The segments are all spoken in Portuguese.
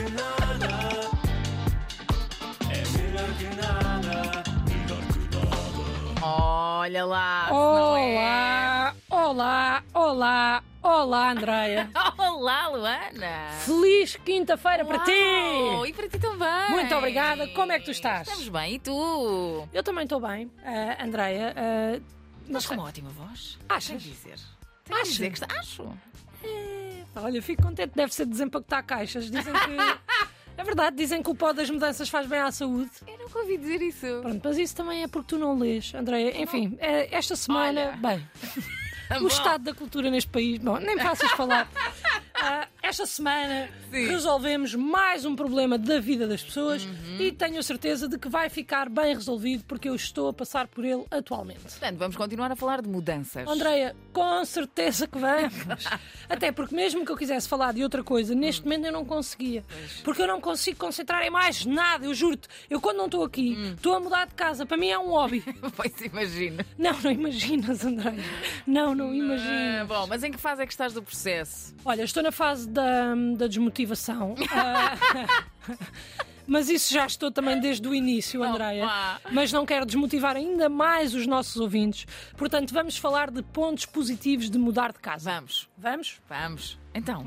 que nada. É melhor que nada. Melhor que nada. Olha lá. não é. Olá, olá, olá, olá, Andreia. Olá, Luana. Feliz quinta-feira para ti! E para ti também. Muito obrigada. Como é que tu estás? Estamos bem. E tu? Eu também estou bem, ah, Andreia. ah, Estás com uma ótima voz. Achas? Tenho que dizer. Tenho que Acho. dizer que está... Acho. Olha, fico contente, deve ser desempacotar caixas. Dizem que. É verdade, dizem que o pó das mudanças faz bem à saúde. Eu nunca ouvi dizer isso. Pronto, mas isso também é porque tu não lês, Andreia. Enfim, eh, esta semana, Olha. bem, o estado da cultura neste país, bom, nem faças falar. Ah, esta semana Sim. resolvemos mais um problema da vida das pessoas Uhum. e tenho a certeza de que vai ficar bem resolvido porque eu estou a passar por ele atualmente. Portanto, vamos continuar a falar de mudanças. Andreia, com certeza que vamos. Até porque, mesmo que eu quisesse falar de outra coisa, neste momento eu não conseguia. Porque eu não consigo concentrar em mais nada, eu juro-te. Eu, quando não estou aqui, Hum. estou a mudar de casa. Para mim é um hobby. Pois imagino. Não, não imaginas, Andreia. Não, não Ah, imaginas. bom, mas em que fase é que estás do processo? Olha, estou na fase da, da desmotivação. Ah, Mas isso já estou também desde o início, Andreia. Opa. Mas não quero desmotivar ainda mais os nossos ouvintes. Portanto, vamos falar de pontos positivos de mudar de casa. Vamos, Vamos? vamos. Então,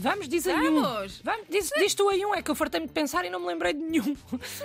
Vamos, diz aí um. Vamos. Vamos, diz, diz tu aí um, é que eu fartei-me de pensar e não me lembrei de nenhum.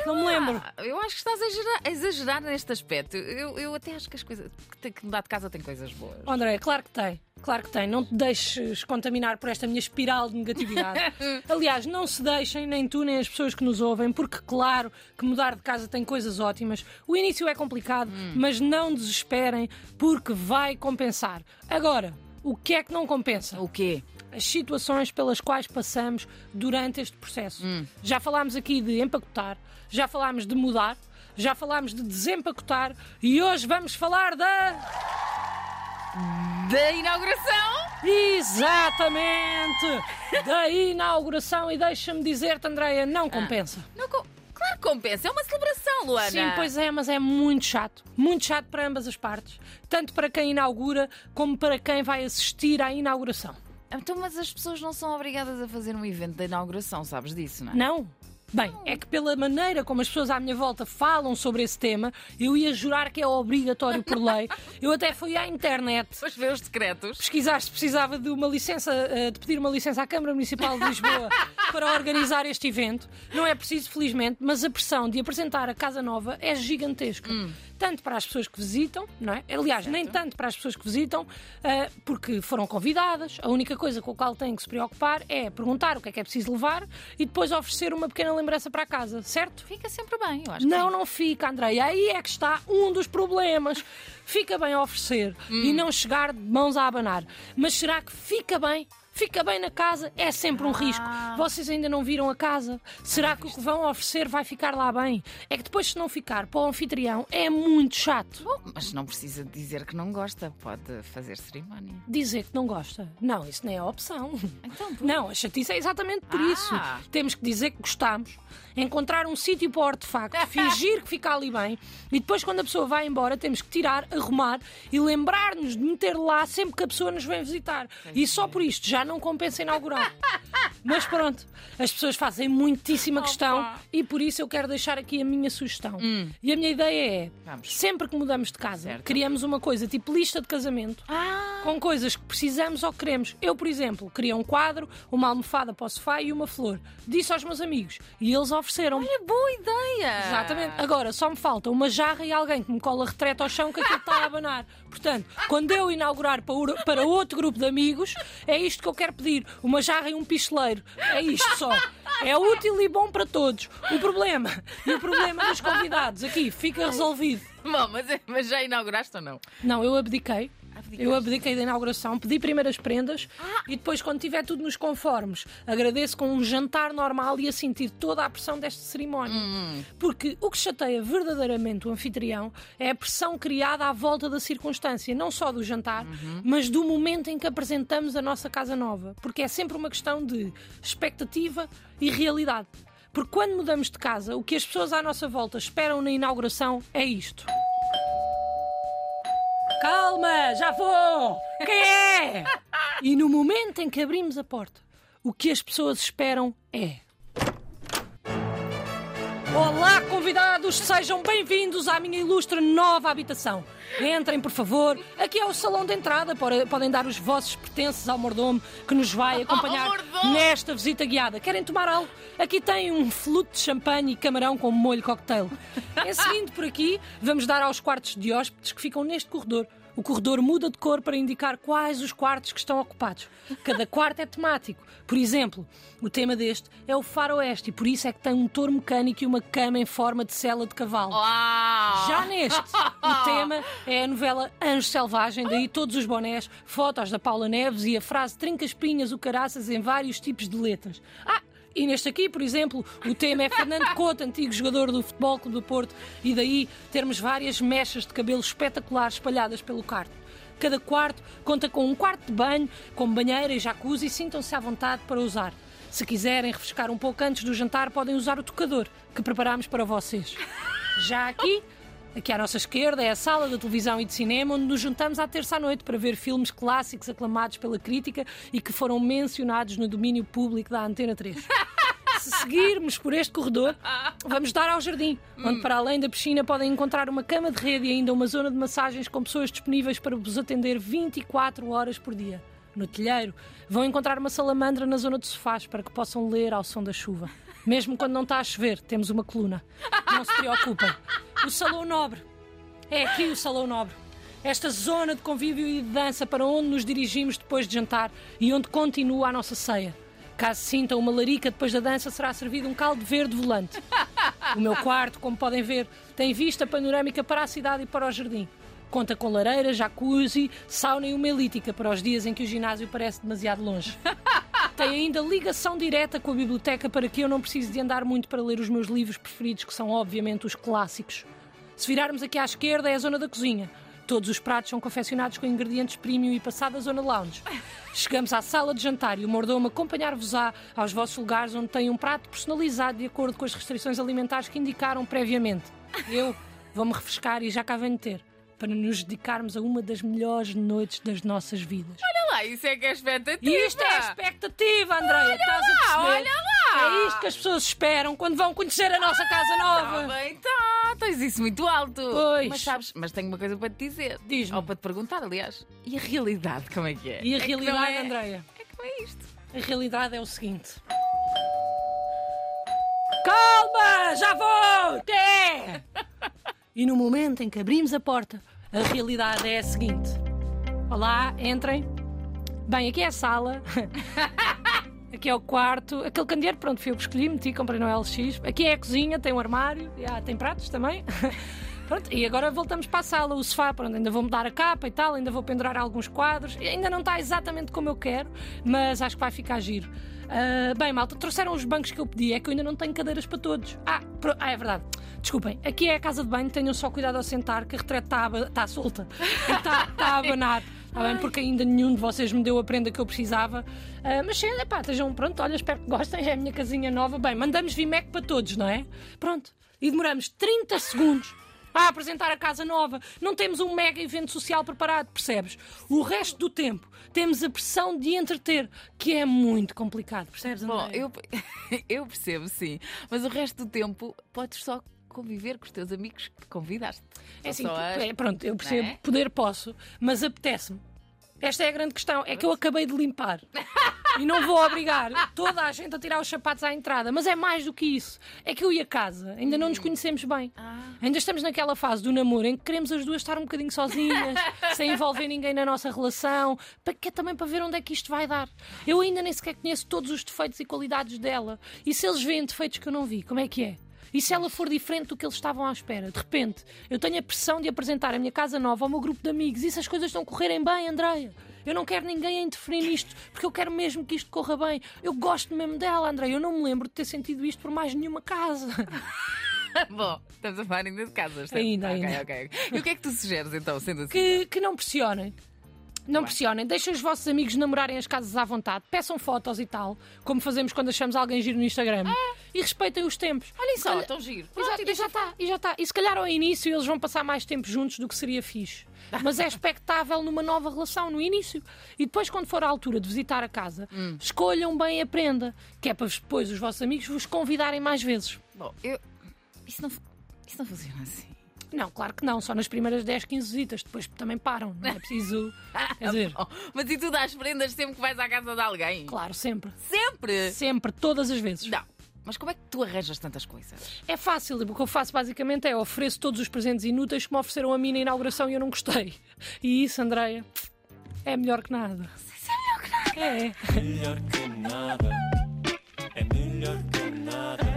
Não me lembro. Eu acho que estás a exagerar, a exagerar neste aspecto. Eu, eu até acho que as coisas. que mudar de casa tem coisas boas. André, claro que tem. Claro que tem. Não te deixes contaminar por esta minha espiral de negatividade. Aliás, não se deixem, nem tu, nem as pessoas que nos ouvem, porque, claro, que mudar de casa tem coisas ótimas. O início é complicado, mas não desesperem, porque vai compensar. Agora, o que é que não compensa? O quê? as situações pelas quais passamos durante este processo. Já falámos aqui de empacotar, já falámos de mudar, já falámos de desempacotar e hoje vamos falar da. Da inauguração? Exatamente! da inauguração e deixa-me dizer-te, Andreia, não compensa. Não, co- claro que compensa. É uma celebração, Luana. Sim, pois é, mas é muito chato. Muito chato para ambas as partes. Tanto para quem inaugura como para quem vai assistir à inauguração. Então, mas as pessoas não são obrigadas a fazer um evento da inauguração, sabes disso, não é? Não? Bem, é que pela maneira como as pessoas à minha volta falam sobre esse tema, eu ia jurar que é obrigatório por lei. Eu até fui à internet Depois vê os secretos. pesquisar se precisava de uma licença, eh, de pedir uma licença à Câmara Municipal de Lisboa para organizar este evento. Não é preciso, felizmente, mas a pressão de apresentar a Casa Nova é gigantesca. Tanto para as pessoas que visitam, não é? Aliás, nem tanto para as pessoas que visitam, eh, porque foram convidadas. A única coisa com a qual têm que se preocupar é perguntar o que é que é preciso levar e depois oferecer uma pequena lembrança para a casa, certo? Fica sempre bem, eu acho. Não, não fica, Andrei. Aí é que está um dos problemas. Fica bem a oferecer e não chegar de mãos a abanar. Mas será que fica bem? Fica bem na casa? É sempre um risco. Vocês ainda não viram a casa? Será que o que vão oferecer vai ficar lá bem? É que depois, se não ficar para o anfitrião, é muito chato. Bom, mas não precisa dizer que não gosta. Pode fazer cerimónia. Dizer que não gosta. Não, isso nem é opção. Então, por- Não, a chatice é exatamente por Ah. isso. Temos que dizer que gostamos, encontrar um sítio para o artefacto, fingir que fica ali bem e depois, quando a pessoa vai embora, temos que tirar, arrumar e lembrar-nos de meter lá sempre que a pessoa nos vem visitar. E só por isto já não compensa inaugurar. Mas pronto, as pessoas fazem muitíssima questão e por isso eu quero deixar aqui a minha sugestão. E a minha ideia é: Vamos. sempre que mudamos de casa, Certo. criamos uma coisa tipo lista de casamento Ah, com coisas que precisamos ou queremos. Eu, por exemplo, queria um quadro, uma almofada para o sofá e uma flor. Disse aos meus amigos e eles ofereceram. olha, boa ideia! Exatamente. Agora só me falta uma jarra e alguém que me cola retrete ao chão que aquilo está a abanar. Portanto, quando eu inaugurar para outro grupo de amigos, é isto que eu quero pedir: uma jarra e um picheleiro. É isto só. É útil e bom para todos. O problema, e o problema dos convidados aqui fica resolvido. Bom, mas, é- mas já inauguraste ou não? Não, eu abdiquei. Abdicaste? Eu abdiquei da inauguração, pedi primeiro as prendas e depois, quando tiver tudo nos conformes, agradeço com um jantar normal e a sentir toda a pressão desta cerimónia. Porque o que chateia verdadeiramente o anfitrião é a pressão criada à volta da circunstância, não só do jantar, mas do momento em que apresentamos a nossa casa nova. Porque é sempre uma questão de expectativa e realidade. Porque quando mudamos de casa, o que as pessoas à nossa volta esperam na inauguração é isto. Calma, já vou! Quem é? E no momento em que abrimos a porta, o que as pessoas esperam é. Olá, convidados, sejam bem-vindos à minha ilustre nova habitação. Entrem, por favor. Aqui é o salão de entrada. Pode- Podem dar os vossos pertences ao mordomo que nos vai acompanhar nesta visita guiada. Querem tomar algo? Aqui tem um flute de champanhe e camarão com molho cocktail. Em seguinte, por aqui, vamos dar aos quartos de hóspedes que ficam neste corredor. O corredor muda de cor para indicar quais os quartos que estão ocupados. Cada quarto é temático. Por exemplo, o tema deste é o faroeste e por isso é que tem um touro mecânico e uma cama em forma de cela de cavalo. Uau! Já neste, o tema é a novela Anjo Selvagem, daí todos os bonés, fotos da Paula Neves e a frase Trinca espinhas o caraças em vários tipos de letras. Ah! E neste aqui, por exemplo, o tema é Fernando Couto, antigo jogador do Futebol Clube do Porto, e daí termos várias mechas de cabelo espetaculares espalhadas pelo quarto. Cada quarto conta com um quarto de banho, com banheira e jacuzzi, sintam-se à vontade para usar. Se quiserem refrescar um pouco antes do jantar, podem usar o tocador que preparámos para vocês. Já aqui, aqui à nossa esquerda, é a sala de televisão e de cinema onde nos juntamos à terça à noite para ver filmes clássicos aclamados pela crítica e que foram mencionados no domínio público da Antena 3. Se seguirmos por este corredor, vamos dar ao jardim, onde para além da piscina podem encontrar uma cama de rede e ainda uma zona de massagens com pessoas disponíveis para vos atender 24 horas por dia. No telheiro, vão encontrar uma salamandra na zona de sofás para que possam ler ao som da chuva. Mesmo quando não está a chover, temos uma coluna. Não se preocupem. O Salão Nobre. É aqui o Salão Nobre. Esta zona de convívio e de dança para onde nos dirigimos depois de jantar e onde continua a nossa ceia. Caso sintam uma larica depois da dança, será servido um caldo verde volante. O meu quarto, como podem ver, tem vista panorâmica para a cidade e para o jardim. Conta com lareira, jacuzzi, sauna e uma elítica para os dias em que o ginásio parece demasiado longe. Tem ainda ligação direta com a biblioteca para que eu não precise de andar muito para ler os meus livros preferidos, que são obviamente os clássicos. Se virarmos aqui à esquerda é a zona da cozinha. Todos os pratos são confeccionados com ingredientes premium e passada a zona lounge. Chegamos à sala de jantar e o mordomo acompanhar-vos-á aos vossos lugares onde tem um prato personalizado de acordo com as restrições alimentares que indicaram previamente. Eu vou-me refrescar e já cá venho ter, para nos dedicarmos a uma das melhores noites das nossas vidas. Olha lá, isso é que é expectativa. E isto é a expectativa, Andréia. Estás a perceber? olha lá. É isto que as pessoas esperam quando vão conhecer a nossa casa nova. Tá bem, tá. Tens isso muito alto. Pois. Mas sabes, mas tenho uma coisa para te dizer. Diz-me. Ou para te perguntar, aliás. E a realidade, como é que é? E a É realidade, é- Andréia? É que é isto. A realidade é o seguinte. Calma! Já vou! É! E no momento em que abrimos a porta, a realidade é a seguinte. Olá, entrem. Bem, aqui é a sala. Aqui é o quarto. Aquele candeeiro, pronto, fui eu que escolhi, meti, comprei no LX. Aqui é a cozinha, tem um armário. Tem pratos também. Pronto, e agora voltamos para a sala, o sofá, pronto, ainda vou mudar a capa e tal, ainda vou pendurar alguns quadros. Ainda não está exatamente como eu quero, mas acho que vai ficar giro. Ah, bem, malta, trouxeram os bancos que eu pedi, é que eu ainda não tenho cadeiras para todos. Ah, pro- ah, é verdade. Desculpem, aqui é a casa de banho, tenham só cuidado ao sentar, que a retrete está está solta está, está a abanar. Está bem? Porque ainda nenhum de vocês me deu a prenda que eu precisava. Ah, mas sim, pá, estejam pronto, olha, espero que gostem, é a minha casinha nova. Bem, mandamos Vimec para todos, não é? Pronto. E demoramos 30 segundos a apresentar a casa nova. Não temos um mega evento social preparado, percebes? O resto do tempo temos a pressão de entreter, que é muito complicado, percebes? Bom, Andréia? eu, eu percebo, sim. Mas o resto do tempo podes só conviver com os teus amigos que convidaste. É assim, as- é, pronto, eu percebo, é? poder posso, mas apetece-me. Esta é a grande questão, é que eu acabei de limpar. E não vou obrigar toda a gente a tirar os sapatos à entrada. Mas é mais do que isso. É que eu e a casa ainda não nos conhecemos bem. Ainda estamos naquela fase do namoro em que queremos as duas estar um bocadinho sozinhas, sem envolver ninguém na nossa relação, para que é também para ver onde é que isto vai dar. Eu ainda nem sequer conheço todos os defeitos e qualidades dela. E se eles veem defeitos que eu não vi, como é que é? E se ela for diferente do que eles estavam à espera? De repente, eu tenho a pressão de apresentar a minha casa nova ao meu grupo de amigos e se as coisas estão a correrem bem, Andreia. Eu não quero ninguém a interferir nisto, porque eu quero mesmo que isto corra bem. Eu gosto mesmo dela, Andreia. Eu não me lembro de ter sentido isto por mais nenhuma casa. Bom, estamos a falar ainda de casas. Ainda, ainda. ok. E o que é que tu sugeres então, sendo assim? Que, que não pressionem. Não pressionem, deixem os vossos amigos namorarem as casas à vontade, peçam fotos e tal, como fazemos quando achamos alguém giro no Instagram. E respeitem os tempos. Olhem só, Olha- tão giro. Exato, Pronto, e já está, e já está. E se calhar ao início eles vão passar mais tempo juntos do que seria fixe. Mas é expectável numa nova relação, no início. E depois, quando for a altura de visitar a casa, escolham bem a prenda, que é para depois os vossos amigos vos convidarem mais vezes. Bom, eu, Isso não, isso não funciona assim. Não, claro que não, só nas primeiras 10, 15 visitas, depois também param, não é preciso. Quer dizer, mas e tu dás prendas sempre que vais à casa de alguém? claro, sempre. Sempre! Sempre, todas as vezes. Não. Mas como é que tu arranjas tantas coisas? É fácil, o que eu faço basicamente é ofereço todos os presentes inúteis que me ofereceram a mim na inauguração e eu não gostei. E isso, Andreia, é melhor que nada. Isso é melhor que nada. É. Melhor que nada. É melhor que nada.